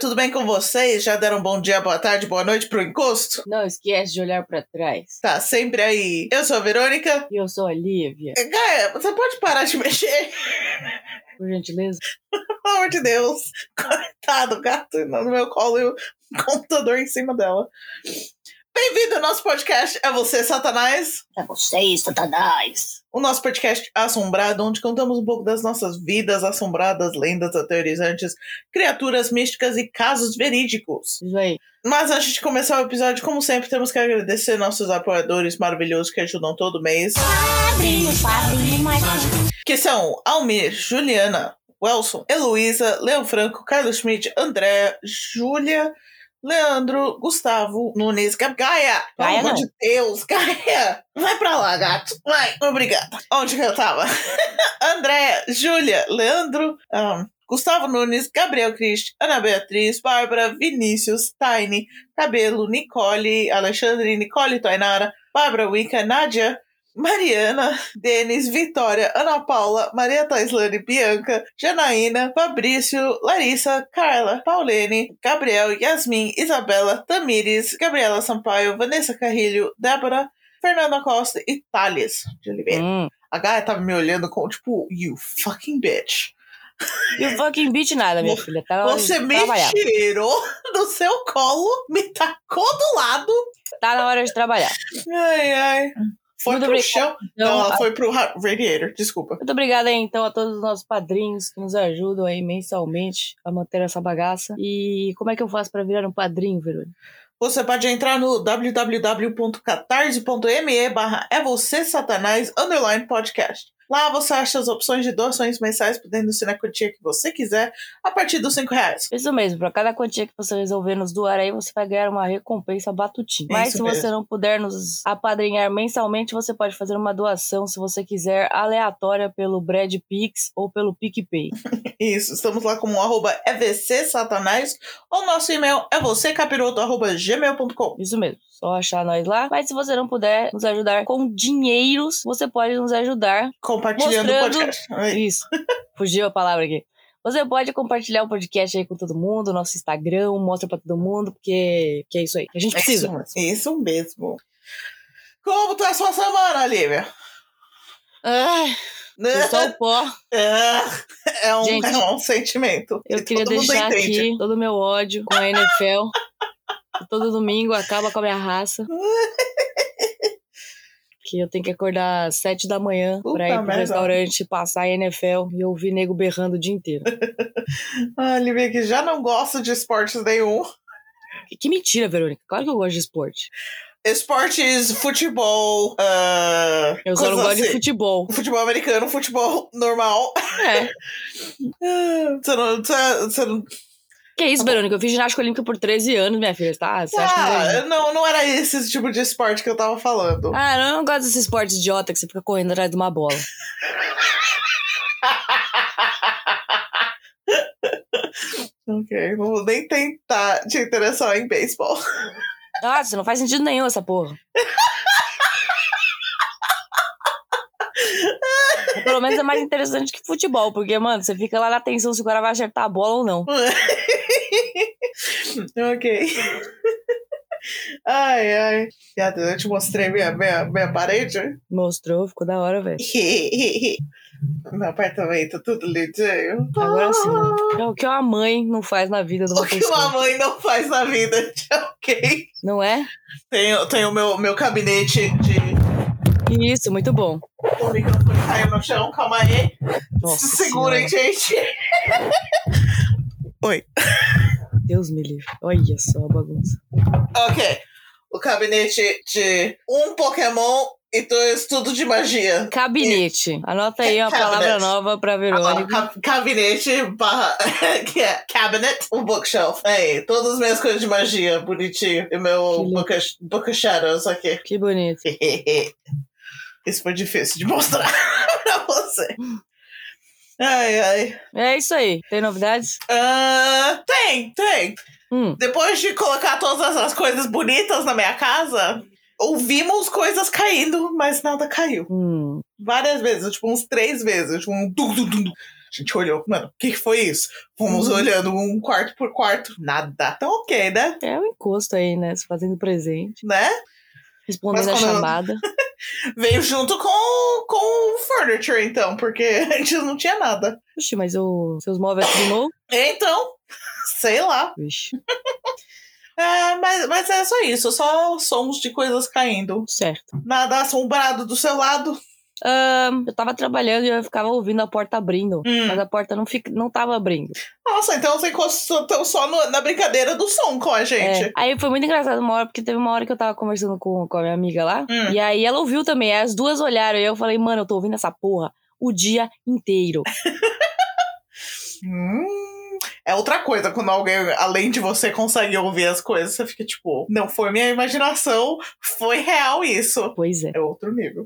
tudo bem com vocês? Já deram bom dia, boa tarde, boa noite pro encosto? Não esquece de olhar pra trás. Tá sempre aí. Eu sou a Verônica. E eu sou a Lívia. Gaia, você pode parar de mexer? Por gentileza. Pelo amor de Deus. Coitado, gato no meu colo e o computador em cima dela. Bem-vindo ao nosso podcast. É você, Satanás? É você, Satanás. O nosso podcast assombrado, onde contamos um pouco das nossas vidas assombradas, lendas aterrorizantes, criaturas místicas e casos verídicos. Isso aí. Mas antes de começar o episódio, como sempre, temos que agradecer nossos apoiadores maravilhosos que ajudam todo mês. Padrinhos, padrinhos, Que são Almir, Juliana, Welson, Heloísa, Leão Franco, Carlos Schmidt, André, Júlia, Leandro, Gustavo, Nunes, Gaia. Pelo amor de Deus, Gaia. Vai pra lá, gato. Vai, obrigada. Onde que eu tava? André, Júlia, Leandro, ahn, Gustavo Nunes, Gabriel Cristi, Ana Beatriz, Bárbara, Vinícius, Tiny, Cabelo, Nicole, Alexandre, Nicole Tainara, Bárbara Wicca, Nádia, Mariana, Denis, Vitória, Ana Paula, Maria Taislane, Bianca, Janaína, Fabrício, Larissa, Carla, Paulene, Gabriel, Yasmin, Isabela, Tamires, Gabriela Sampaio, Vanessa Carrilho, Débora, Fernanda Costa e Thales de Oliveira. Hum. A Gaia tava me olhando com, tipo, you fucking bitch. O fucking beat nada, minha filha. Tá Você me trabalhar. tirou do seu colo, me tacou do lado. Tá na hora de trabalhar. Ai, ai. Foi Muito pro obrigada, chão. Então, Não, ela a- foi pro ra- radiator, desculpa. Muito obrigada então, a todos os nossos padrinhos que nos ajudam aí mensalmente a manter essa bagaça. E como é que eu faço pra virar um padrinho, Verônica? Você pode entrar no www.catarse.me barra é você satanás underline podcast. Lá você acha as opções de doações mensais podendo ser na quantia que você quiser a partir dos 5 reais. Isso mesmo, pra cada quantia que você resolver nos doar aí, você vai ganhar uma recompensa batutinha. Mas Isso se você não puder nos apadrinhar mensalmente, você pode fazer uma doação, se você quiser, aleatória pelo Brad Pix ou pelo PicPay. Isso, estamos lá como arroba EVC Satanás ou nosso e-mail é vocêcapiroto arroba gmail.com. Isso mesmo, só achar nós lá. Mas se você não puder nos ajudar com dinheiros, você pode nos ajudar. Compartilhando o Mostrando- podcast. Aí. Isso, fugiu a palavra aqui. Você pode compartilhar o podcast aí com todo mundo, nosso Instagram, mostra pra todo mundo, porque que é isso aí. A gente É precisa. Isso, mesmo. isso mesmo. Como tá a sua semana, Lívia? Eu sou o pó. É, é um, Gente, é um sentimento. Eu que queria deixar aqui todo o meu ódio com a NFL. Todo domingo acaba com a minha raça. Que eu tenho que acordar às sete da manhã Puta pra ir pro merda. restaurante passar a NFL e ouvir nego berrando o dia inteiro. Ah, Lívia, que já não gosta de esportes nenhum. Que, que mentira, Verônica. Claro que eu gosto de esporte. Esportes, futebol. ah, Eu só não gosto de assim. futebol. Futebol americano, futebol normal. É. Ah, Você não. Você, você não Que isso, Verônica? Eu fiz ginástica olímpica por 13 anos, minha filha. Tá? Você acha que não ah, não, não era esse tipo de esporte que eu tava falando. Ah, eu não gosto desse esporte idiota que você fica correndo atrás de uma bola. ok, não vou nem tentar te interessar em beisebol. Nossa, não faz sentido nenhum essa porra. Pelo menos é mais interessante que futebol, porque, mano, você fica lá na tensão se o cara vai acertar a bola ou não. ok. Ai, ai. Eu te mostrei minha, minha, minha parede. Mostrou, ficou da hora, velho. Meu apartamento, tudo lindinho. Agora sim. É o que uma mãe não faz na vida de uma O que pessoa. uma mãe não faz na vida, ok? Não é? Tenho, tenho meu, meu gabinete de. Isso, muito bom. O microfone caiu no chão, calma aí. Nossa Se segurem, gente. Oi. Deus me livre. Olha só a bagunça. Ok. O gabinete de um Pokémon e dois tudo de magia. Gabinete. Anota aí uma Cabinet. palavra nova pra Ah, Verônica. ca- Gabinete barra. que é cabinet, um bookshelf. Aí, todas as minhas coisas de magia, bonitinho. E meu book of, book of Shadows aqui. Que bonito. Isso foi difícil de mostrar pra você. Ai, ai. É isso aí. Tem novidades? Ah, tem, tem. Hum. Depois de colocar todas as coisas bonitas na minha casa, ouvimos coisas caindo, mas nada caiu. Hum. Várias vezes, tipo, uns três vezes. Tipo, um dum, dum, dum, dum. A gente olhou, mano, o que, que foi isso? Fomos Uhum. olhando um quarto por quarto, nada. Então, ok, né? É o encosto aí, né? Se fazendo presente. Né? Respondendo Mas a quando- chamada. Veio junto com, com o furniture, então, porque a gente não tinha nada. Oxi, mas o, seus móveis tudo novo? Então, sei lá. Vixe, É, mas, mas é só isso, só sons de coisas caindo. certo. Nada assombrado do seu lado. Ahn, eu tava trabalhando e eu ficava ouvindo a porta abrindo. Hum. Mas a porta não, fica, não tava abrindo. Nossa, então você encostou só no- na brincadeira do som com a gente. É, Aí foi muito engraçado uma hora, porque teve uma hora que eu tava conversando com, com a minha amiga lá. Hum. E aí ela ouviu também. Aí as duas olharam e eu falei, mano, eu tô ouvindo essa porra o dia inteiro. Hum, é outra coisa quando alguém, além de você, consegue ouvir as coisas, você fica tipo, não foi minha imaginação, foi real isso. Pois é. É outro nível.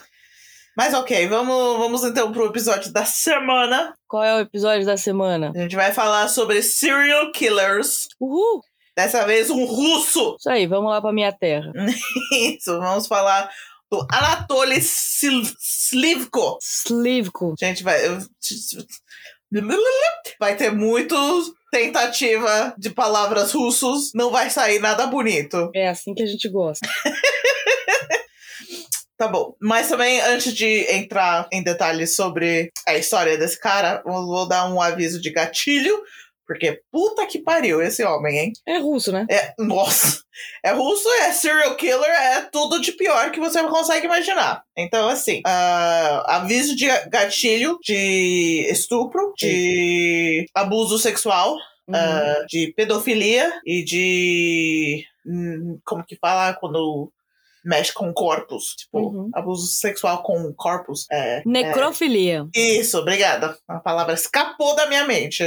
Mas ok, vamos, vamos então pro episódio da semana. Qual é o episódio da semana? A gente vai falar sobre serial killers. Uhul! Dessa vez um russo. Isso aí, vamos lá pra minha terra. Isso, vamos falar do Anatoly Slivko. Slivko. Gente, vai. Vai ter muito tentativa de palavras russos. Não vai sair nada bonito. É assim que a gente gosta. Tá bom. Mas também, antes de entrar em detalhes sobre a história desse cara, eu vou dar um aviso de gatilho. Porque puta que pariu esse homem, hein? É russo, né? É, nossa. É russo, é serial killer, é tudo de pior que você consegue imaginar. Então, assim, ah, aviso de gatilho de estupro, de abuso sexual, Uhum. ah, de pedofilia e de. hum, Como que fala quando mexe com corpos? Tipo, Uhum. abuso sexual com corpos. É, Necrofilia. isso, obrigada. A palavra escapou da minha mente.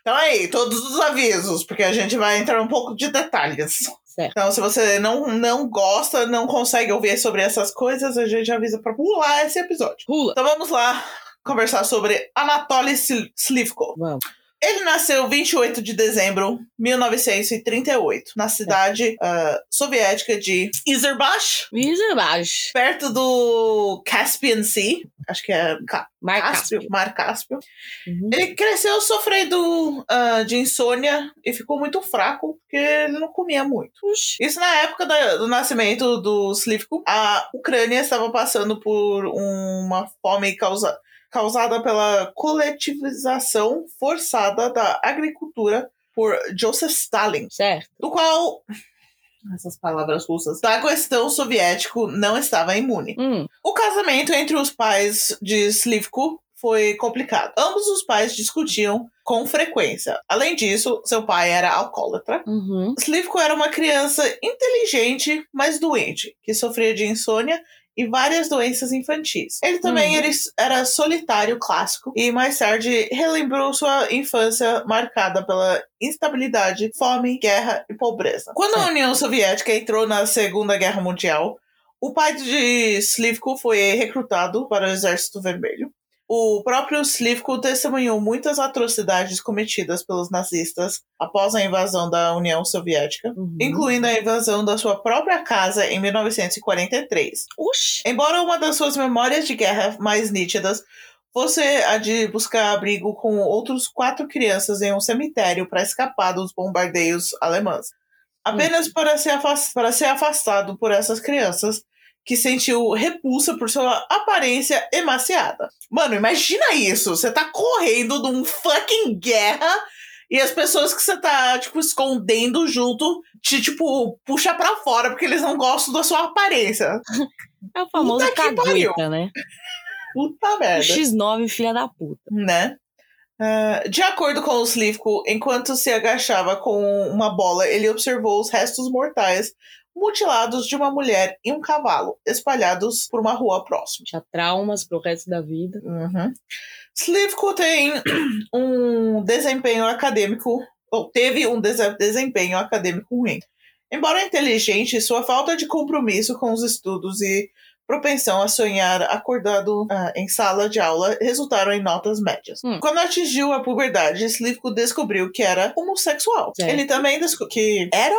Então aí, todos os avisos, porque a gente vai entrar um pouco de detalhes. Certo. Então, se você não, não gosta, não consegue ouvir sobre essas coisas, a gente avisa pra pular esse episódio. Pula. Então vamos lá conversar sobre Anatoly Slivko. Vamos. Ele nasceu 28 de dezembro de 1938, na cidade ah, soviética de Izerbach, Isso embaixo. perto do Caspian Sea. Acho que é Mar Cáspio. Mar Cáspio. Uhum. Ele cresceu sofrendo ah, de insônia e ficou muito fraco, porque ele não comia muito. Puxa. Isso na época da- do nascimento do Slivko, a Ucrânia estava passando por uma fome causa, causada pela coletivização forçada da agricultura por Joseph Stalin, Certo. do qual essas palavras russas da questão soviético não estava imune. Hum. O casamento entre os pais de Slivko foi complicado. Ambos os pais discutiam com frequência. Além disso, seu pai era alcoólatra. Uhum. Slivko era uma criança inteligente, mas doente, que sofria de insônia e várias doenças infantis. Ele também Uhum. era, solitário clássico e mais tarde relembrou sua infância marcada pela instabilidade, fome, guerra e pobreza. Quando a. União Soviética entrou na Segunda Guerra Mundial, o pai de Slivko foi recrutado para o Exército Vermelho. O próprio Slivko testemunhou muitas atrocidades cometidas pelos nazistas após a invasão da União Soviética, Uhum. incluindo a invasão da sua própria casa em 1943. Oxi. Embora uma das suas memórias de guerra mais nítidas fosse a de buscar abrigo com outros quatro crianças em um cemitério para escapar dos bombardeios alemães. Apenas para, ser para ser afastado por essas crianças, que sentiu repulsa por sua aparência emaciada. Mano, imagina isso! Você tá correndo de um fucking guerra e as pessoas que você tá, tipo, escondendo junto te, tipo, puxa pra fora porque eles não gostam da sua aparência. É o famoso Puta cagueta, né? Puta merda. X9, filha da puta. né? Ah, de acordo com o Slivko, enquanto se agachava com uma bola, ele observou os restos mortais mutilados de uma mulher e um cavalo, espalhados por uma rua próxima. Tinha traumas pro resto da vida. Uhum. Slivko tem um desempenho acadêmico, ou teve um dese- desempenho acadêmico ruim. Embora inteligente, sua falta de compromisso com os estudos e propensão a sonhar acordado ah, em sala de aula resultaram em notas médias. Hum. Quando atingiu a puberdade, Slivko descobriu que era homossexual. Certo. Ele também descobriu que era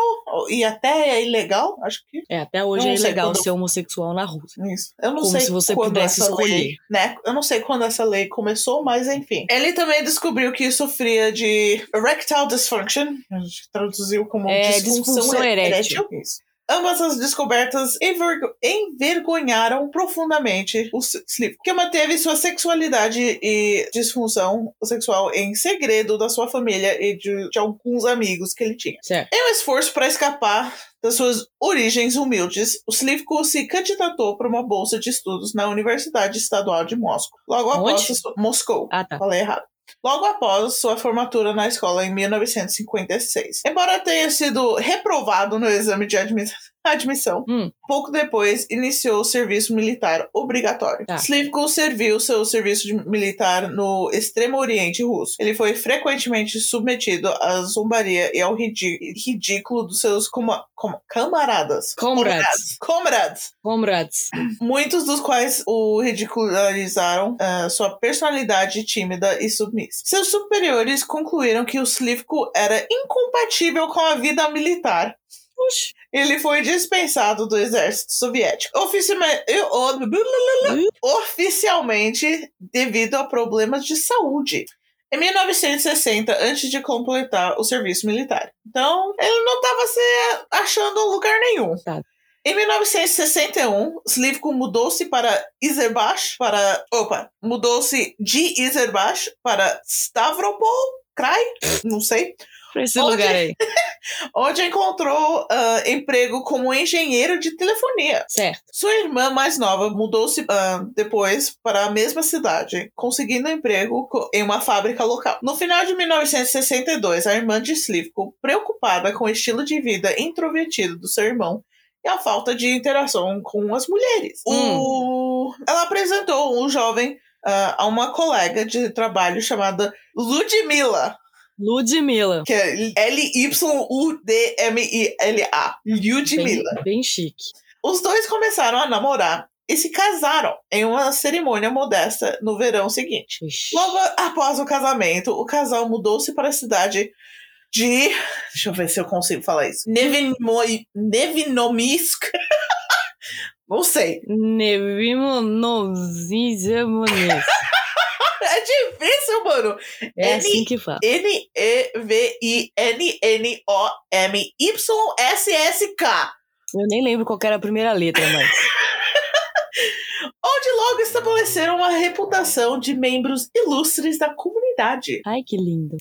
e até é ilegal, acho que. É, até hoje é ilegal quando- ser homossexual na Rússia. Isso. Eu não Como sei se você pudesse escolher. lei, né? Eu não sei quando essa lei começou, mas enfim. Ele também descobriu que sofria de erectile dysfunction, a gente traduziu como É, disfunção, disfunção e- erétil. Isso. Ambas as descobertas envergo- envergonharam profundamente o Slip, que manteve sua sexualidade e disfunção sexual em segredo da sua família e de, de alguns amigos que ele tinha. Certo. Em um esforço para escapar das suas origens humildes, o Slivko se candidatou para uma bolsa de estudos na Universidade Estadual de Moscou. Logo após sua- Moscou. Ah, tá. Falei errado. Logo após sua formatura na escola em 1956. Embora tenha sido reprovado no exame de admi- admissão, Hum. pouco depois iniciou o serviço militar obrigatório. Tá. Slivko serviu seu serviço militar no extremo oriente russo. Ele foi frequentemente submetido à zombaria e ao ridículo dos seus coma- coma- camaradas. Comrades. Comrades Comrades. muitos dos quais o ridicularizaram ah, sua personalidade tímida e submissa. Seus superiores concluíram que o Slivko era incompatível com a vida militar. Oxi. Ele foi dispensado do exército soviético. Oficialmente, devido a problemas de saúde. Em 1960, antes de completar o serviço militar. Então, ele não estava se achando lugar nenhum. Tá. Em 1961, Slivko mudou-se para Izerbach, para... Opa! Mudou-se de Izerbach para Stavropol, Krai, não sei, Pra esse Onde? lugar aí. onde encontrou ah, emprego como engenheiro de telefonia. Certo. Sua irmã mais nova mudou-se ah, depois para a mesma cidade, conseguindo emprego em uma fábrica local. No final de 1962, a irmã de Slivko, preocupada com o estilo de vida introvertido do seu irmão e a falta de interação com as mulheres, o- ela apresentou um jovem ah, a uma colega de trabalho chamada Ludmila, Ludmilla. que é L-Y-U-D-M-I-L-A. Ludmila. Bem, bem chique. Os dois começaram a namorar e se casaram em uma cerimônia modesta no verão seguinte. Ixi. Logo após o casamento, o casal mudou-se para a cidade de. Deixa eu ver se eu consigo falar isso. Nevinmo- Nevinomisk. Não sei. Nevimonozizemones. É difícil, mano. É N- assim que fala. N-E-V-I-N-N-O-M-Y-S-S-K. Eu nem lembro qual era a primeira letra, mas. Onde logo estabeleceram uma reputação de membros ilustres da comunidade. Ai, que lindo.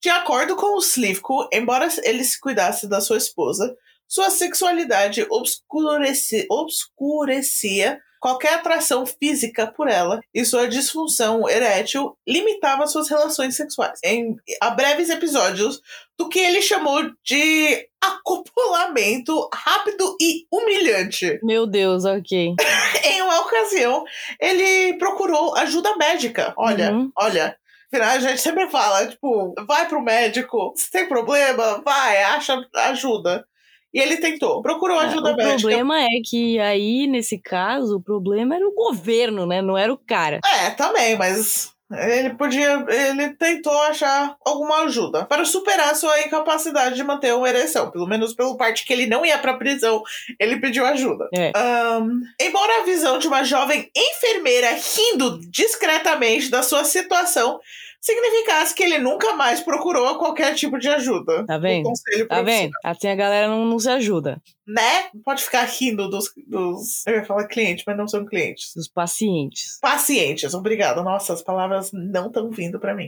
De acordo com o Slivko, embora ele se cuidasse da sua esposa, sua sexualidade obscureci- obscurecia qualquer atração física por ela e sua disfunção erétil limitava suas relações sexuais. Em a breves episódios do que ele chamou de acopulamento rápido e humilhante. Meu Deus, ok. Em uma ocasião, ele procurou ajuda médica. Olha, Uhum. olha. Afinal, a gente sempre fala, tipo, vai pro médico, se tem problema, vai, acha ajuda. E ele tentou, procurou ajuda o médica. problema é que aí, nesse caso, o problema era o governo, né? Não era o cara. É, também, mas ele podia. Ele tentou achar alguma ajuda para superar sua incapacidade de manter uma ereção. Pelo menos pelo parte que ele não ia pra prisão, ele pediu ajuda. É. Ahn, embora a visão de uma jovem enfermeira rindo discretamente da sua situação significasse que ele nunca mais procurou qualquer tipo de ajuda. Tá vendo? Conselho Tá vendo? Assim a galera não, não se ajuda. Né? Pode ficar rindo dos, dos. Eu ia falar clientes, mas não são clientes. Os pacientes. Pacientes, obrigada. Nossa, as palavras não estão vindo para mim.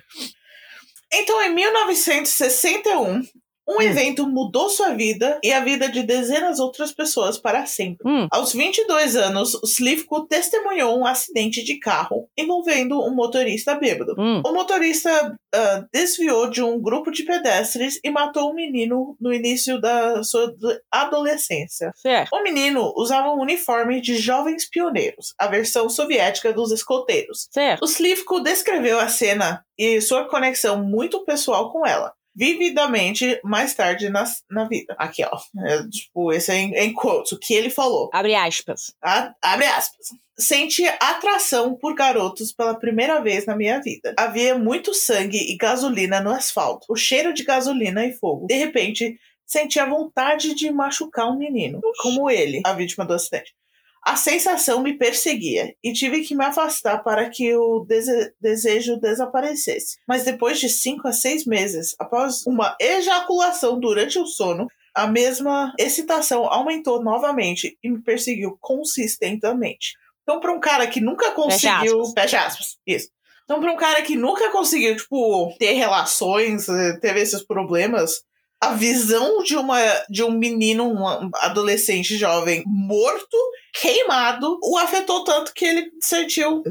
Então, em 1961, um Hum. evento mudou sua vida e a vida de dezenas de outras pessoas para sempre. Hum, Aos 22 anos, Slivko testemunhou um acidente de carro envolvendo um motorista bêbado. hum. O motorista ah, desviou de um grupo de pedestres e matou um menino no início da sua adolescência. Certo. O menino usava um uniforme de jovens pioneiros, a versão soviética dos escoteiros. Certo. O Slivko descreveu a cena e sua conexão muito pessoal com ela. Vividamente mais tarde na, na vida. Aqui, ó. É, tipo, esse é em, em quotes, o que ele falou. Abre aspas. A- abre aspas. Senti atração por garotos pela primeira vez na minha vida. Havia muito sangue e gasolina no asfalto. O cheiro de gasolina e fogo. De repente, senti a vontade de machucar um menino, como ele, a vítima do acidente. A sensação me perseguia e tive que me afastar para que o dese- desejo desaparecesse. Mas depois de cinco a seis meses, após uma ejaculação durante o sono, a mesma excitação aumentou novamente e me perseguiu consistentemente. Então, para um cara que nunca conseguiu. Fecha aspas. Isso. Então, para um cara que nunca conseguiu, tipo, ter relações, eh, teve esses problemas, a visão de, uma, de um menino, um adolescente jovem morto, queimado, o afetou tanto que ele sentiu.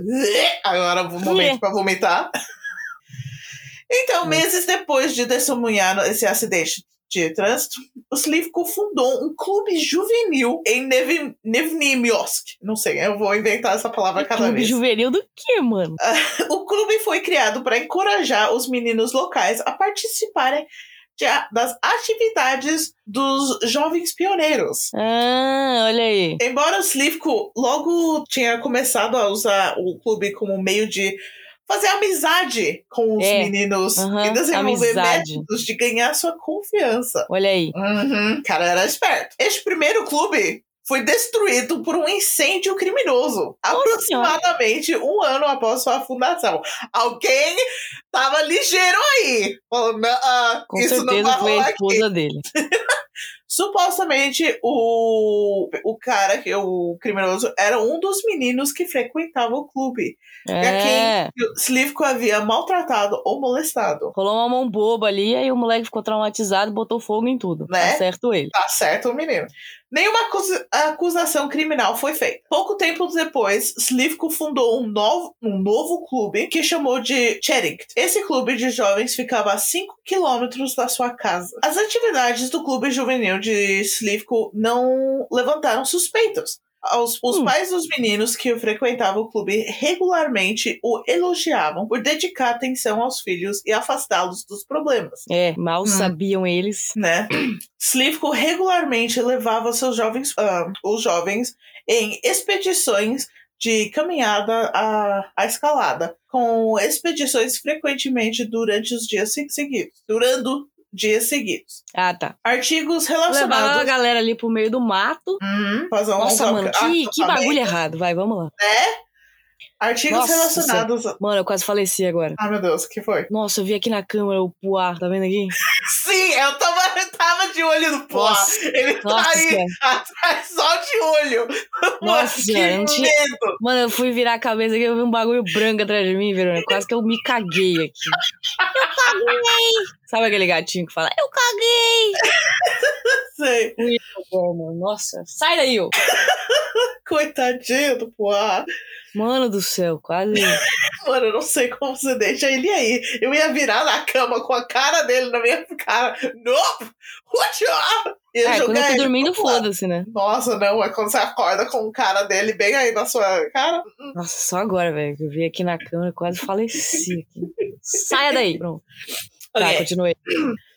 Agora, o momento para vomitar. Então, meses depois de testemunhar esse acidente de trânsito, o Slivko fundou um clube juvenil em Nev Nevnimiosk. Não sei, eu vou inventar essa palavra cada Clube vez. juvenil do quê, mano? O clube foi criado para encorajar os meninos locais a participarem de das atividades dos jovens pioneiros. Ah, olha aí. Embora o Slivko logo tinha começado a usar o clube como meio de fazer amizade com os É, meninos aham, e desenvolver amizade. métodos de ganhar sua confiança. Olha aí. Uhum, o cara era esperto. Este primeiro clube foi destruído por um incêndio criminoso, aproximadamente um ano após sua fundação. Alguém tava ligeiro aí. Falou, "Não, ah, Com isso não certeza vai foi a aqui. esposa dele. Supostamente, o, o cara, que o criminoso, era um dos meninos que frequentava o clube. E a É. quem o Slivko havia maltratado ou molestado. Rolou uma mão boba ali, aí o moleque ficou traumatizado e botou fogo em tudo. Né? Tá certo ele. Tá certo o menino. Nenhuma acusa- acusação criminal foi feita. Pouco tempo depois, Slivko fundou um novo, um novo clube que chamou de Cheringt. Esse clube de jovens ficava a 5 quilômetros da sua casa. As atividades do clube juvenil de Slivko não levantaram suspeitos. Os, os Hum. pais dos meninos que frequentavam o clube regularmente o elogiavam por dedicar atenção aos filhos e afastá-los dos problemas É, mal Hum. sabiam eles. né? Slivko regularmente levava seus jovens, ah, os jovens em expedições de caminhada à, à escalada, com expedições frequentemente durante os dias se- seguidos, durando dias seguidos. Ah, tá. Artigos Levava a relacionados. galera ali pro meio do mato. Uhum, fazer um Nossa, mano, que, que acampamento, bagulho errado. Vai, vamos lá. Artigos Nossa relacionados. Mano, eu quase faleci agora. Ai meu Deus, o que foi? Nossa, eu vi aqui na câmera o Puá, tá vendo aqui? Sim, eu tava, eu tava de olho no pó. Nossa, Ele Nossa, tá aí atrás, só de olho. Nossa que tinha- medo. Mano, eu fui virar a cabeça aqui, eu vi um bagulho branco atrás de mim, Verônica. Quase que eu me caguei aqui. Eu caguei! Sabe aquele gatinho que fala, eu caguei! Sei. Nossa, sai daí, ô! Coitadinho do Poá. Mano do céu, quase. Mano, eu não sei como você deixa ele aí. Eu ia virar na cama com a cara dele na minha cara. Nope! What you Ia Ah, quando eu tô dormindo, foda-se, né? Nossa, não. É quando você acorda com o cara dele bem aí na sua cara. Nossa, só agora, velho, que eu vi aqui na câmera, quase faleci. Saia daí, pronto. Tá, Ok. continue.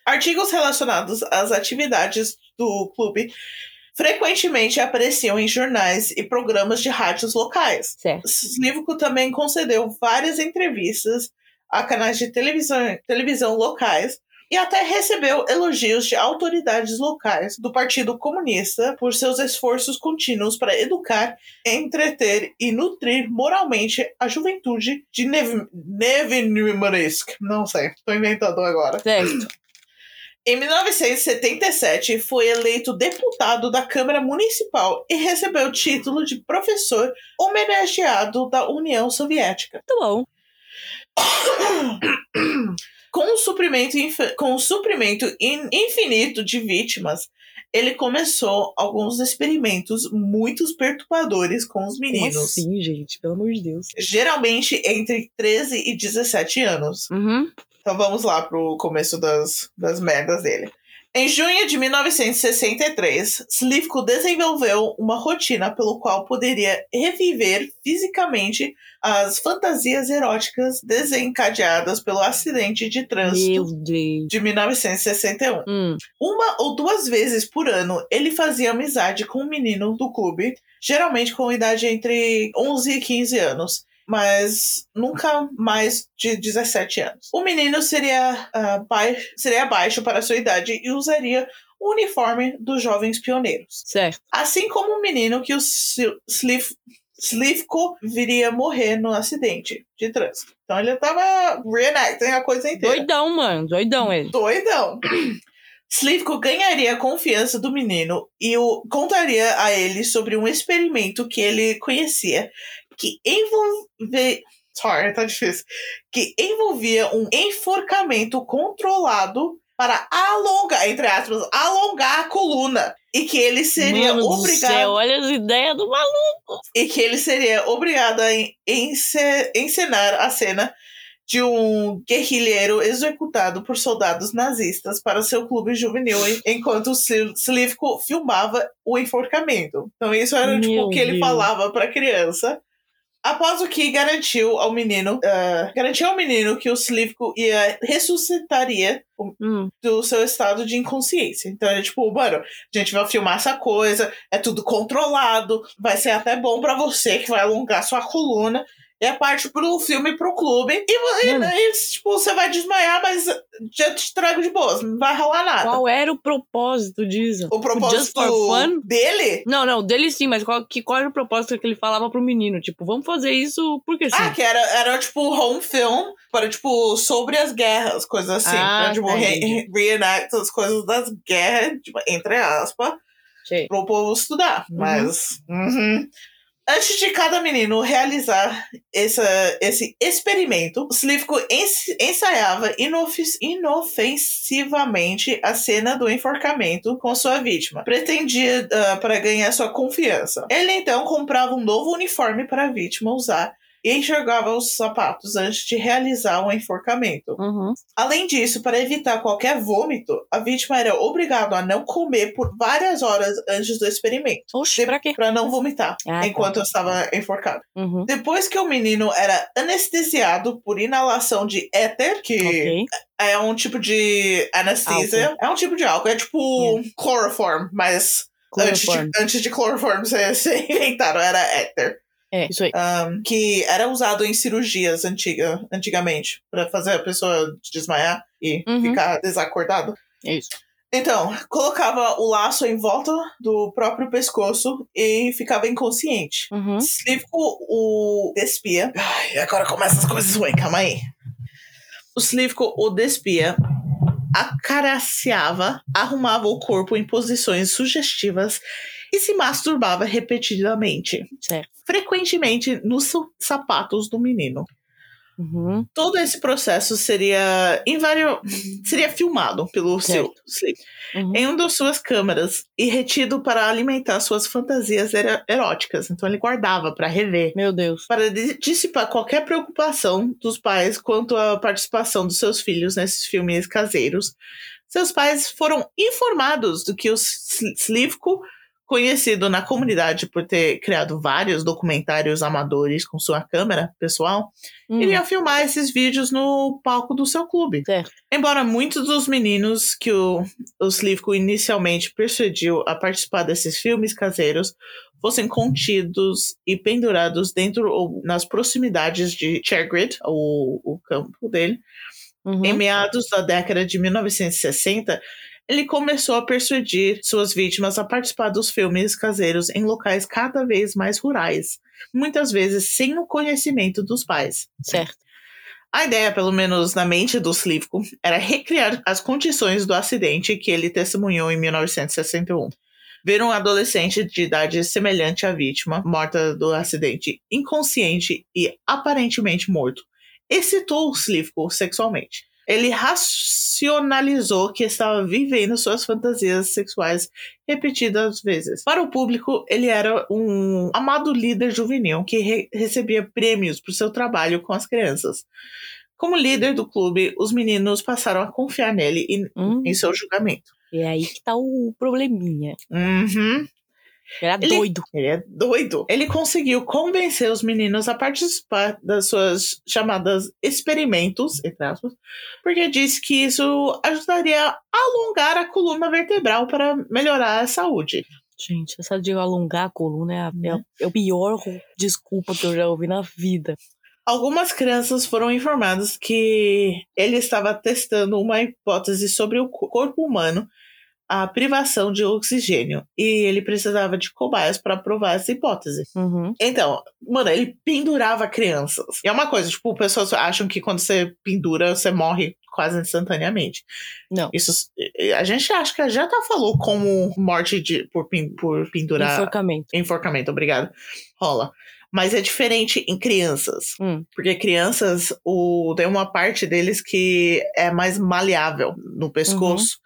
Artigos relacionados às atividades do clube frequentemente apareciam em jornais e programas de rádios locais. Certo. Slivko também concedeu várias entrevistas a canais de televisão, televisão locais e até recebeu elogios de autoridades locais do Partido Comunista por seus esforços contínuos para educar, entreter e nutrir moralmente a juventude de Nev Nevnimorsk. Não sei, estou inventando agora. Certo. Em 1977, foi eleito deputado da Câmara Municipal e recebeu o título de professor homenageado da União Soviética. Muito bom. Com o suprimento, com o suprimento in- infinito de vítimas, ele começou alguns experimentos muito perturbadores com os Como meninos. assim, gente? Pelo amor de Deus. Geralmente entre 13 e 17 anos. Uhum. Então vamos lá pro começo das, das merdas dele. Em junho de 1963, Slivko desenvolveu uma rotina pelo qual poderia reviver fisicamente as fantasias eróticas desencadeadas pelo acidente de trânsito de 1961. Hum, Uma ou duas vezes por ano, ele fazia amizade com um menino do clube, geralmente com idade entre 11 e 15 anos, mas nunca mais de 17 anos. O menino seria, ah, bai- seria baixo para sua idade e usaria o uniforme dos jovens pioneiros. certo. Assim como o menino que o Sliv- Slivko viria morrer no acidente de trânsito. Então ele tava reenacting a coisa inteira. Doidão, mano. Doidão ele. Doidão. Slivko ganharia a confiança do menino e o contaria a ele sobre um experimento que ele conhecia que envolvia. Sorry, tá difícil. Que envolvia um enforcamento controlado para alongar, entre aspas, alongar a coluna. E que ele seria Mano do obrigado. céu, olha as ideias do maluco. E que ele seria obrigado a en- ence- encenar a cena de um guerrilheiro executado por soldados nazistas para seu clube juvenil, en- enquanto Slivko filmava o enforcamento. Então isso era tipo o que ele Deus. falava para criança. Após o que garantiu ao menino, ah, garantiu ao menino que o Slivko ia ressuscitaria Hum, do seu estado de inconsciência. Então é tipo, mano, a gente vai filmar essa coisa, é tudo controlado, vai ser até bom pra você que vai alongar sua coluna. E é parte pro filme pro clube. E, e, Mano. e, tipo, você vai desmaiar, mas já te trago de boas, não vai rolar nada. qual era o propósito disso? O propósito fun? dele? Não, não, dele sim, mas qual, que, qual era o propósito que ele falava pro menino? Tipo, vamos fazer isso porque sim. Ah, que era, era tipo home film para, tipo, sobre as guerras, coisas assim. Ah, pra, tipo, tá, re- reenact as coisas das guerras, tipo, entre aspas. Sei. pro povo estudar. Uhum. Mas. uhum. Antes de cada menino realizar essa, esse experimento, Slivko ens- ensaiava inofensivamente a cena do enforcamento com sua vítima. Pretendia ah, para ganhar sua confiança. Ele então comprava um novo uniforme para a vítima usar e enxergava os sapatos antes de realizar o enforcamento. Uhum. Além disso, para evitar qualquer vômito, a vítima era obrigada a não comer por várias horas antes do experimento, Oxe, pra quê? para não vomitar Ah, tá. enquanto eu estava enforcado. Uhum. Depois que o menino era anestesiado por inalação de éter, que Ok. é um tipo de anestésia, é um tipo de álcool, é tipo chloroform, mas antes de, antes de chloroform ser inventado, era éter. É, isso aí. um, que era usado em cirurgias antiga, antigamente, para fazer a pessoa desmaiar e Uhum. ficar desacordada. É isso. Então, colocava o laço em volta do próprio pescoço e ficava inconsciente. Uhum. Slivko o despia. Ai, agora começa as coisas ruins, calma aí. O Slivko o despia, acariciava, arrumava o corpo em posições sugestivas e se masturbava repetidamente Certo. frequentemente nos sa- sapatos do menino. Uhum. Todo esse processo seria invario... seria filmado pelo seu Certo. Slip Uhum. em uma das suas câmeras e retido para alimentar suas fantasias ero- eróticas. Então ele guardava para rever. Meu Deus. Para di- dissipar qualquer preocupação dos pais quanto à participação dos seus filhos nesses filmes caseiros, seus pais foram informados do que o Sl- Slivko, conhecido na comunidade por ter criado vários documentários amadores com sua câmera pessoal, Hum, iria filmar esses vídeos no palco do seu clube. Certo. Embora muitos dos meninos que o, o Slivko inicialmente persuadiu a participar desses filmes caseiros fossem contidos e pendurados dentro ou nas proximidades de Chairgrid, o, o campo dele, Uhum. em meados da década de 1960, ele começou a persuadir suas vítimas a participar dos filmes caseiros em locais cada vez mais rurais, muitas vezes sem o conhecimento dos pais. Certo. A ideia, pelo menos na mente do Slivko, era recriar as condições do acidente que ele testemunhou em 1961. Ver um adolescente de idade semelhante à vítima, morta do acidente, inconsciente e aparentemente morto, excitou o Slivko sexualmente. Ele racionalizou que estava vivendo suas fantasias sexuais repetidas vezes. Para o público, ele era um amado líder juvenil que re- recebia prêmios por seu trabalho com as crianças. Como líder do clube, os meninos passaram a confiar nele e Hum. em seu julgamento. É aí que tá o probleminha. Uhum. Era Ele- doido. Ele é doido. Ele conseguiu convencer os meninos a participar das suas chamadas experimentos, entre aspas, porque disse que isso ajudaria a alongar a coluna vertebral para melhorar a saúde. Gente, essa de alongar a coluna é, a, é, Né? é o pior desculpa que eu já ouvi na vida. Algumas crianças foram informadas que ele estava testando uma hipótese sobre o co- corpo humano, a privação de oxigênio, e ele precisava de cobaias para provar essa hipótese. Uhum. Então, mano, ele pendurava crianças. E é uma coisa, tipo, pessoas acham que quando você pendura, você morre quase instantaneamente. Não. Isso, a gente acha que já tá falou como morte de, por, por pendurar. Enforcamento. Enforcamento, obrigado. Rola. Mas é diferente em crianças. Hum. Porque crianças, o, tem uma parte deles que é mais maleável no pescoço.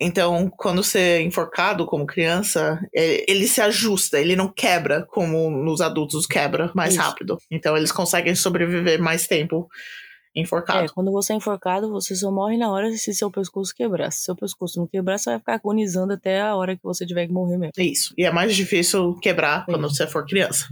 Então, quando você é enforcado como criança, ele, ele se ajusta, ele não quebra como nos adultos quebra mais Isso. rápido. Então, eles conseguem sobreviver mais tempo É, enforcado. quando você é enforcado, você só morre na hora se seu pescoço quebrar. Se seu pescoço não quebrar, você vai ficar agonizando até a hora que você tiver que morrer mesmo. É Isso. E é mais difícil quebrar quando você for criança.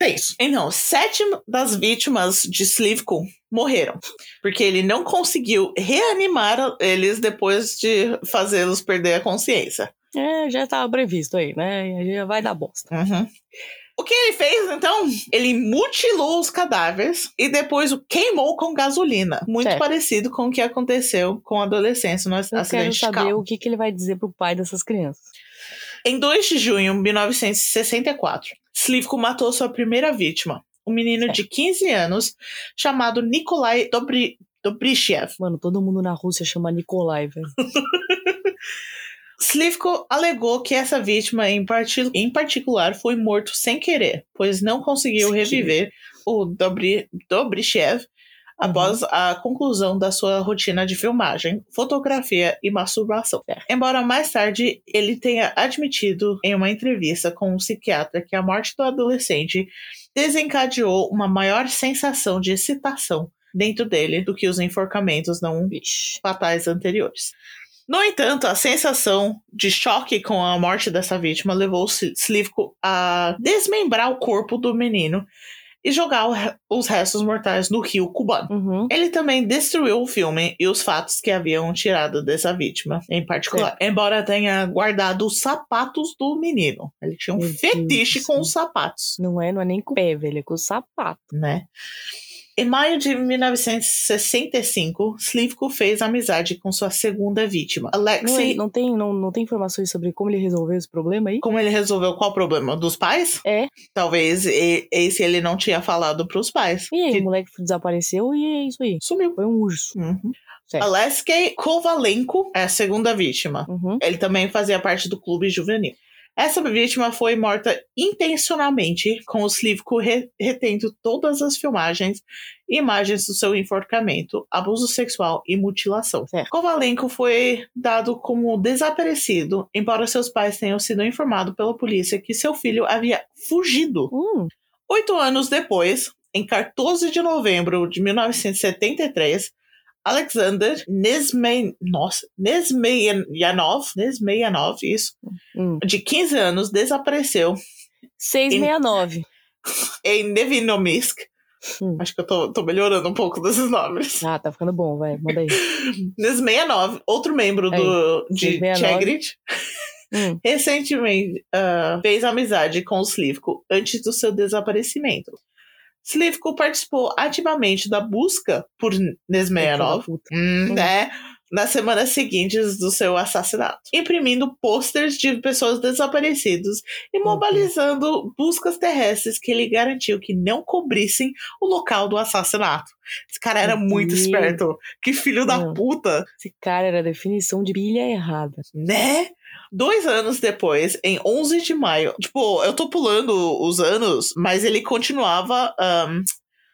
É isso. Então, sete das vítimas de Slivko morreram. Porque ele não conseguiu reanimar eles depois de fazê-los perder a consciência. É, já estava previsto aí, né? Aí já vai dar bosta. Uhum. O que ele fez, então? Ele mutilou os cadáveres e depois o queimou com gasolina. Muito Certo. parecido com o que aconteceu com a adolescência no Eu quero acidente de saber o que, que ele vai dizer pro pai dessas crianças. Em 2 de junho de 1964, Slivko matou sua primeira vítima, um menino de 15 anos chamado Nikolai Dobry, Dobryshchev. Mano, todo mundo na Rússia chama Nikolai, velho. Slivko alegou que essa vítima em, parti- em particular foi morto sem querer, pois não conseguiu reviver o Dobry, Dobryshchev após a conclusão da sua rotina de filmagem, fotografia e masturbação. Certo. Embora mais tarde ele tenha admitido em uma entrevista com um psiquiatra que a morte do adolescente desencadeou uma maior sensação de excitação dentro dele do que os enforcamentos não Vixe. fatais anteriores. No entanto, a sensação de choque com a morte dessa vítima levou Sl- Slivko a desmembrar o corpo do menino e jogar o os restos mortais no rio cubano. Uhum. Ele também destruiu o filme e os fatos que haviam tirado dessa vítima, em particular. Embora tenha guardado os sapatos do menino. Ele tinha um Meu Deus fetiche do com os sapatos Não é, não é nem com o pé, velho, é com o sapato. né? Em maio de 1965, Slivko fez amizade com sua segunda vítima, Não, Alexei. é- não, tem, não, não tem informações sobre como ele resolveu esse problema aí? Como ele resolveu qual problema? Dos pais? É. Talvez e- esse ele não tinha falado pros pais. E aí, que o moleque desapareceu e é isso aí. sumiu. Foi um urso. Uhum. Certo. Alexei Kovalenko é a segunda vítima. Uhum. Ele também fazia parte do clube juvenil. Essa vítima foi morta intencionalmente, com o Slivko re retendo todas as filmagens e imagens do seu enforcamento, abuso sexual e mutilação. Certo. Kovalenko foi dado como desaparecido, embora seus pais tenham sido informados pela polícia que seu filho havia fugido. Hum, Oito anos depois, em 14 de novembro de 1973, Alexander Nesmei, nossa, Nesmeyanov, Nesmeyanov, isso, hum. de 15 anos, desapareceu 669. em Nevinomisk. Hum. Acho que eu tô, tô melhorando um pouco desses nomes. Ah, tá ficando bom, vai, manda aí. Nesmeyanov, outro membro do, de 669. Chegrit, Hum, recentemente ah, fez amizade com o Slivko antes do seu desaparecimento. Slivko participou ativamente da busca por puta. Hum, Hum. né? Nas semanas seguintes do seu assassinato, imprimindo posters de pessoas desaparecidas e mobilizando buscas terrestres que ele garantiu que não cobrissem o local do assassinato. Esse cara era muito esperto. Que filho da puta, Esse cara era a definição de pilha errada. né? Dois anos depois, em 11 de maio, tipo, eu tô pulando os anos, mas ele continuava ahn,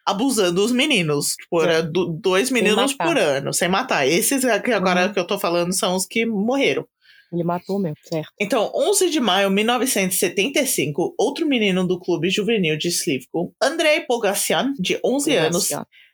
abusando dos meninos. Tipo, era do- dois meninos por ano, sem matar. Esses que agora Uhum. que eu tô falando são os que morreram. Ele matou mesmo, certo. Então, 11 de maio de 1975, outro menino do clube juvenil de Slivko, Andrei Pogassian, de assim, 11 anos,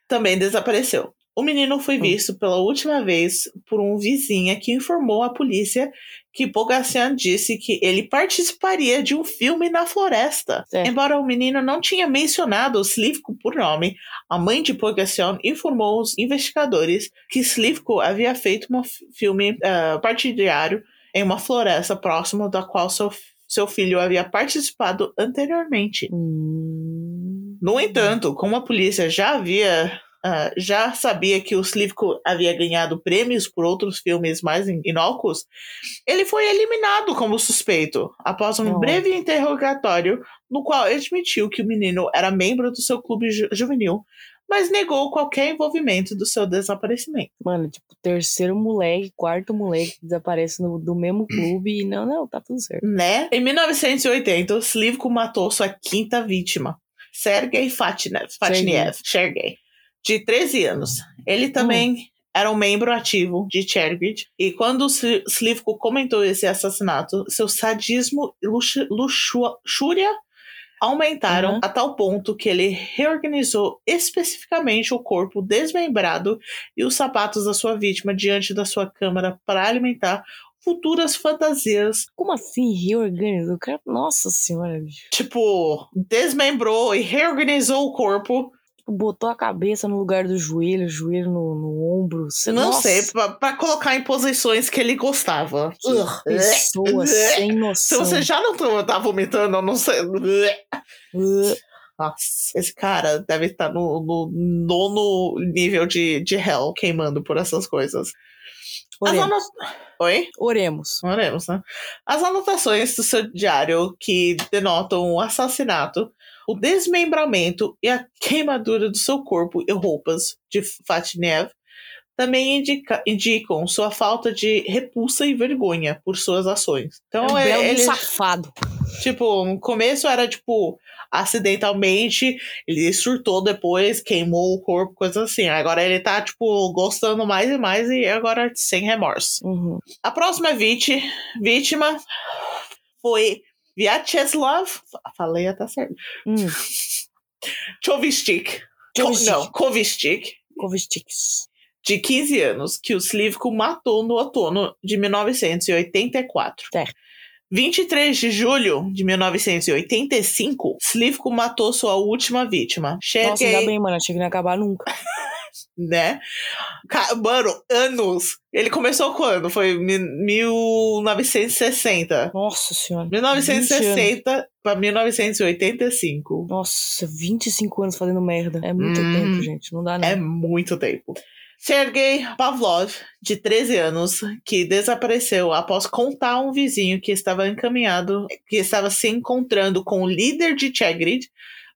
também desapareceu. O menino foi Hum. visto pela última vez por um vizinha que informou à polícia que Pogassian disse que ele participaria de um filme na floresta. Certo. Embora o menino não tinha mencionado Slivko por nome, a mãe de Pogassian informou os investigadores que Slivko havia feito um fi- filme ah, partidário em uma floresta próxima da qual seu, seu filho havia participado anteriormente. Hum. No entanto, como a polícia já havia. Ah, já sabia que o Slivko havia ganhado prêmios por outros filmes mais in- inócuos, ele foi eliminado como suspeito após um Oh. breve interrogatório no qual admitiu que o menino era membro do seu clube ju- juvenil, mas negou qualquer envolvimento do seu desaparecimento. Mano, tipo, terceiro moleque, quarto moleque que desaparece no, do mesmo clube e não, não, tá tudo certo. Né? Em 1980, o Slivko matou sua quinta vítima, Sergei Fatnev, Fatniev, Sergei, de 13 anos. Ele também era um membro ativo de Chergrid, e quando Slivko comentou esse assassinato, seu sadismo e luxu- luxúria aumentaram Uhum. a tal ponto que ele reorganizou especificamente o corpo desmembrado e os sapatos da sua vítima diante da sua câmara para alimentar futuras fantasias Como assim reorganizou? Nossa senhora, bicho. tipo, desmembrou e reorganizou o corpo. Tipo, botou a cabeça no lugar do joelho, joelho no, no ombro. Cê- não nossa, sei, pra, pra colocar em posições que ele gostava. pessoa sem Se noção. você já não tá, tá vomitando, eu não sei. Nossa, esse cara deve estar no, no nono nível de, de hell queimando por essas coisas. As Oremos. anot... Oi? Oremos. Oremos, né? As anotações do seu diário que denotam o assassinato, o desmembramento e a queimadura do seu corpo e roupas de Fatnev também indica- indicam sua falta de repulsa e vergonha por suas ações. Então, é um é- belo ele, safado. tipo, no começo era tipo acidentalmente, ele surtou depois, queimou o corpo, coisa assim. Agora ele tá, tipo, gostando mais e mais e agora sem remorso. Uhum. A próxima víti- vítima foi Vyacheslav. Falei até certo. Hum. Chovstik. Chovstik. Não, Kovstik, Kovstiks. de 15 anos, que o Slivko matou no outono de 1984. Certo. 23 de julho de 1985, Slivko matou sua última vítima, Nossa, ainda bem, mano. Achei que não ia acabar nunca. né? Mano, anos. Ele começou quando? Foi mi- 1960. Nossa senhora. 20 anos. 1960 pra 1985. Nossa, 25 anos fazendo merda. É muito Hum. tempo, gente. Não dá não. É muito tempo. Sergei Pavlov, de 13 anos, que desapareceu após contar a um vizinho que estava encaminhado, que estava se encontrando com o líder de Chagrid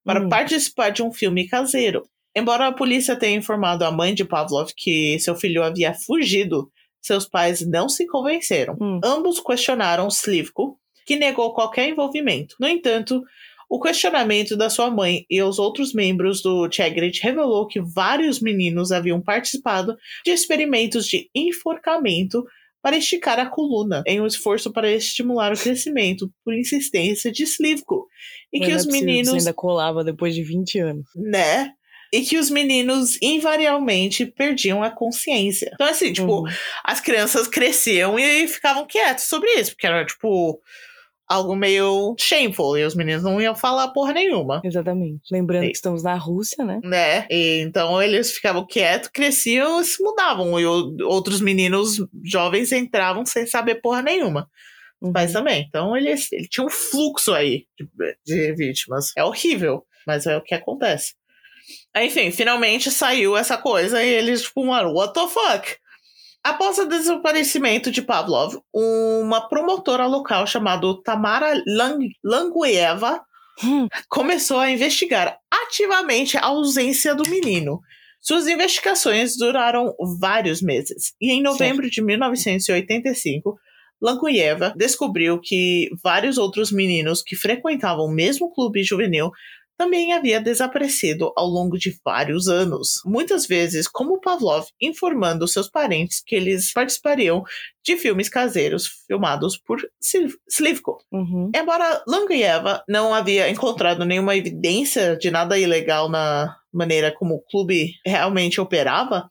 para Hum. participar de um filme caseiro. Embora a polícia tenha informado a mãe de Pavlov que seu filho havia fugido, seus pais não se convenceram. Hum. Ambos questionaram Slivko, que negou qualquer envolvimento. No entanto, o questionamento da sua mãe e os outros membros do Chagrit revelou que vários meninos haviam participado de experimentos de enforcamento para esticar a coluna, em um esforço para estimular o crescimento por insistência de Slivko. E Mas que é os meninos ainda colava depois de 20 anos. né? E que os meninos invariavelmente perdiam a consciência. Então, assim, tipo, Uhum. as crianças cresciam e ficavam quietos sobre isso, porque era, tipo, algo meio shameful, e os meninos não iam falar porra nenhuma. Exatamente. Lembrando Sim. que estamos na Rússia, né? Né? E, então eles ficavam quietos, cresciam e se mudavam. E o- outros meninos jovens entravam sem saber porra nenhuma. Os Uhum. também. Então ele, ele tinha um fluxo aí de, de vítimas. É horrível, mas é o que acontece. Enfim, finalmente saiu essa coisa e eles, tipo, mano, what the fuck? Após o desaparecimento de Pavlov, uma promotora local chamada Tamara Lang Langueva Hum. começou a investigar ativamente a ausência do menino. Suas investigações duraram vários meses e em novembro de 1985, Langueva descobriu que vários outros meninos que frequentavam o mesmo clube juvenil também havia desaparecido ao longo de vários anos, muitas vezes como Pavlov informando seus parentes que eles participariam de filmes caseiros filmados por Sliv- Slivko. Uhum. Embora Langieva não havia encontrado nenhuma evidência de nada ilegal na maneira como o clube realmente operava,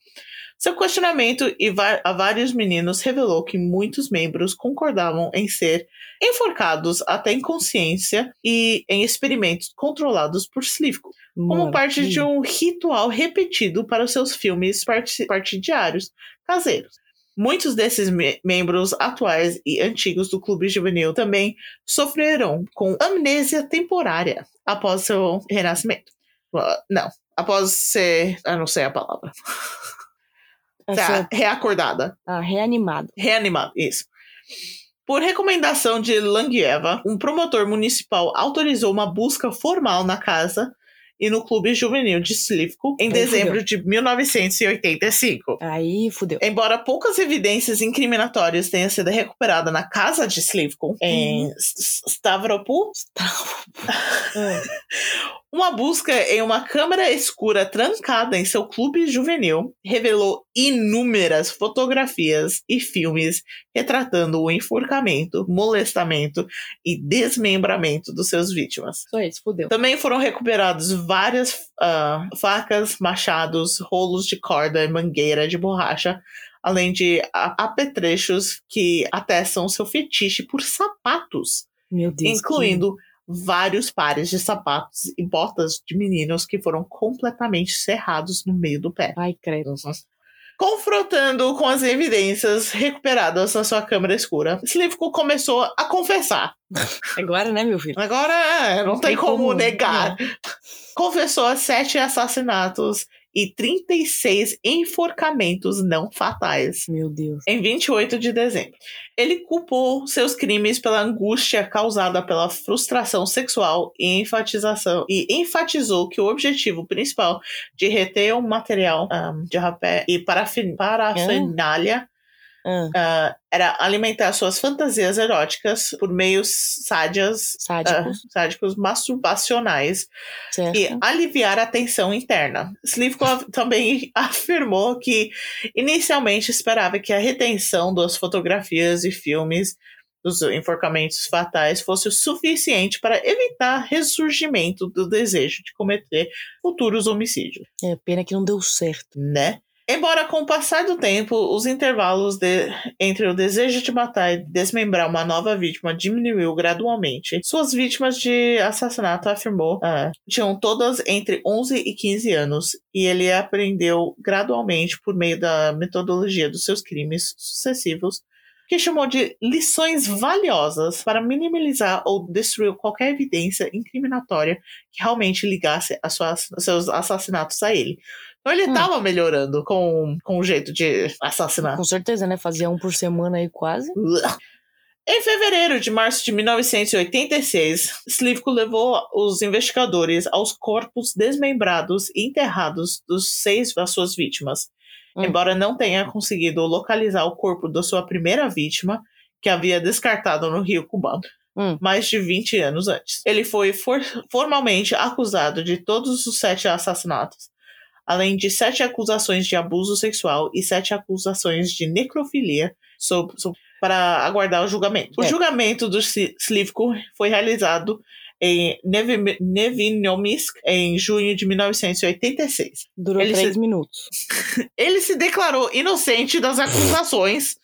seu questionamento e a vários meninos revelou que muitos membros concordavam em ser enforcados até inconsciência e em experimentos controlados por Slivko, como parte de um ritual repetido para seus filmes parti- partidários caseiros. Muitos desses me- membros atuais e antigos do clube juvenil também sofreram com amnésia temporária após seu renascimento. Ah, Não, após ser. Eu não sei a palavra. Tá, reacordada. ah, reanimado. Reanimado, isso. Por recomendação de Langieva, um promotor municipal autorizou uma busca formal na casa e no clube juvenil de Slivko em Aí dezembro de 1985. Aí fudeu. Embora poucas evidências incriminatórias tenham sido recuperadas na casa de Slivko, em S- Stavropol, Ah, uma busca em uma câmara escura trancada em seu clube juvenil revelou inúmeras fotografias e filmes retratando o enforcamento, molestamento e desmembramento dos seus vítimas. Só isso, fudeu. Também foram recuperados várias ah, facas, machados, rolos de corda e mangueira de borracha, além de apetrechos que atestam seu fetiche por sapatos, Meu Deus. Vários pares de sapatos e botas de meninos que foram completamente cerrados no meio do pé. Ai, credo. Confrontando com as evidências recuperadas na sua câmara escura, Slivko começou a confessar. Agora, né, meu filho? Agora é, não, tem, como, negar. Confessou a sete assassinatos e 36 enforcamentos não fatais. Meu Deus. Em 28 de dezembro. Ele culpou seus crimes pela angústia causada pela frustração sexual e enfatização e enfatizou que o objetivo principal de reter o material ahm, de rapé e parafin- parafernália Ah, ah, era alimentar suas fantasias eróticas por meios sádias, sádicos, sádicos masturbacionais certo? e aliviar a tensão interna. Slivko também afirmou que inicialmente esperava que a retenção das fotografias e filmes dos enforcamentos fatais fosse o suficiente para evitar ressurgimento do desejo de cometer futuros homicídios, É, pena que não deu certo. né? Embora com o passar do tempo, os intervalos de- entre o desejo de matar e desmembrar uma nova vítima diminuiu gradualmente. Suas vítimas de assassinato, afirmou, ah, tinham todas entre 11 e 15 anos, e ele aprendeu gradualmente por meio da metodologia dos seus crimes sucessivos, que chamou de lições valiosas para minimizar ou destruir qualquer evidência incriminatória que realmente ligasse as suas, os seus assassinatos a ele. Então ele Hum. estava melhorando com, com o jeito de assassinar. Com certeza, né? Fazia um por semana aí quase. Em fevereiro de março de 1986, Slivko levou os investigadores aos corpos desmembrados e enterrados dos seis das suas vítimas. Hum. Embora não tenha conseguido localizar o corpo da sua primeira vítima, que havia descartado no rio cubano, Hum. mais de 20 anos antes. Ele foi for- formalmente acusado de todos os sete assassinatos, além de sete acusações de abuso sexual e sete acusações de necrofilia sob- sob- para aguardar o julgamento. O É. julgamento do Sli- Slivko foi realizado em Nevi- Nevinomisk em junho de 1986. Durou Ele três se- minutos. Ele se declarou inocente das acusações,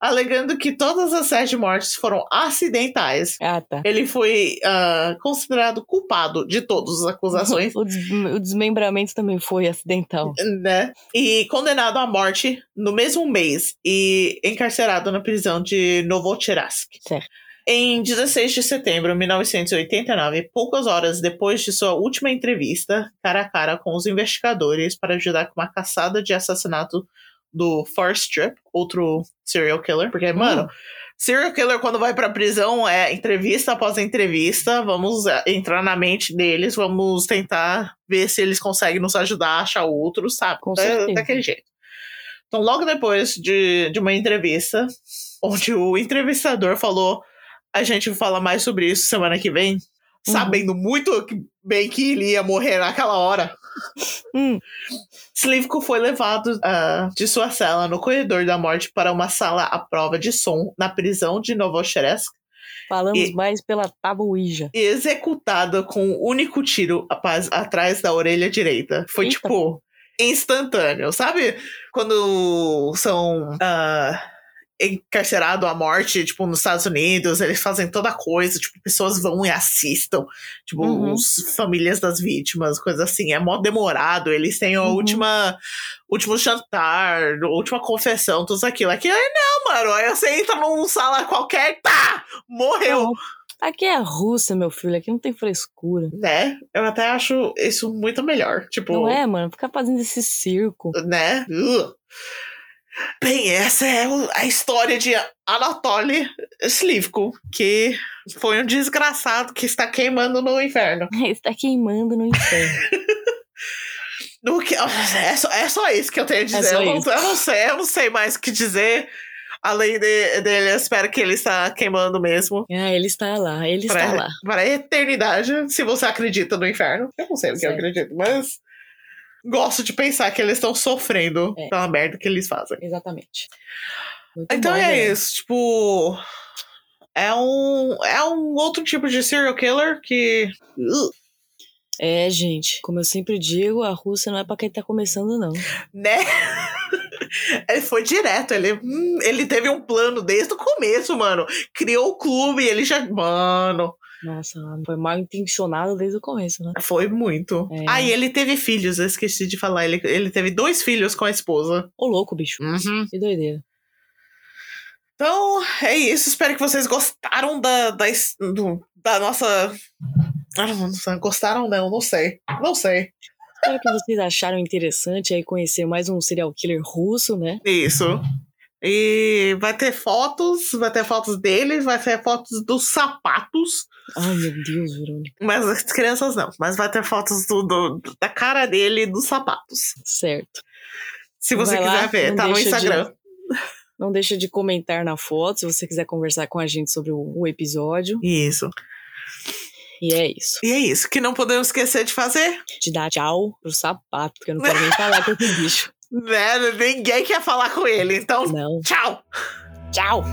alegando que todas as sete mortes foram acidentais. Ah, tá. Ele foi ah, considerado culpado de todas as acusações, O, des- o desmembramento também foi acidental. né? E condenado à morte no mesmo mês e encarcerado na prisão de Novocherkassk. Certo. Em 16 de setembro de 1989, poucas horas depois de sua última entrevista, cara a cara com os investigadores para ajudar com uma caçada de assassinato do Forrest Tripp, outro serial killer, porque, mano, serial killer quando vai pra prisão é entrevista após entrevista, vamos é, entrar na mente deles, vamos tentar ver se eles conseguem nos ajudar a achar outro, sabe? Com certeza. daquele jeito. Então, logo depois de, de uma entrevista, onde o entrevistador falou: a gente fala mais sobre isso semana que vem. sabendo muito bem que ele ia morrer naquela hora. Hum. Slivko foi levado ah, de sua cela no corredor da morte para uma sala à prova de som na prisão de Novochersk Falamos E- mais pela tabuija. e executado com um único tiro apaz- atrás da orelha direita. Foi Eita. tipo instantâneo, sabe? Quando são ah, encarcerados à morte, tipo, nos Estados Unidos, eles fazem toda coisa, tipo, pessoas vão e assistam, tipo, Uhum. os famílias das vítimas, coisa assim. É mó demorado, eles têm a Uhum. última último jantar, última confessão, tudo aquilo. Aqui, ai, não, mano, aí você entra numa sala qualquer, tá, morreu. Não, Aqui é a Rússia, meu filho. Aqui não tem frescura. Né? Eu até acho isso muito melhor. Tipo, Não é, mano? Ficar fazendo esse circo. né? Ugh. Bem, essa é a história de Anatoly Slivko, que foi um desgraçado que está queimando no inferno. Está queimando no inferno. No que, é, só, é só isso que eu tenho a dizer. só eu, não, eu não sei, eu não sei mais o que dizer. Além de- dele, eu espero que ele está queimando mesmo. ah, ele está lá. Ele está Para, lá. para a eternidade, se você acredita no inferno. Eu não sei o que eu acredito, mas gosto de pensar que eles estão sofrendo É. pela merda que eles fazem. Exatamente. Muito Então bom, é velho. isso, tipo. É um, é um outro tipo de serial killer que. É, gente. Como eu sempre digo, a Rússia não é pra quem tá começando, não. né? ele foi direto, ele, hum, ele teve um plano desde o começo, mano. Criou o clube, ele já. Mano, Nossa, foi mal intencionado desde o começo, né? foi muito. É. Ah, e ele teve filhos, eu esqueci de falar. Ele, ele teve dois filhos com a esposa. Ô, louco, bicho. Que doideira. Então, é isso. Espero que vocês gostaram da, da, do- da nossa. Ah, não sei, Gostaram, não, não sei. Não sei. Espero que vocês acharam interessante aí conhecer mais um serial killer russo, né? Isso. E vai ter fotos, vai ter fotos dele, vai ter fotos dos sapatos. Ai, meu Deus, Verônica. Mas as crianças não. Mas vai ter fotos do, do- da cara dele e dos sapatos. Certo. Se você Vai lá, quiser ver, não tá no deixa de- Instagram. Não deixa de comentar na foto se você quiser conversar com a gente sobre o, o episódio. Isso. E é isso. E é isso. Que não podemos esquecer de fazer. De dar tchau pro sapato, que eu não quero nem falar com esse bicho. Né? Ninguém quer falar com ele. Então, Não. tchau. Tchau!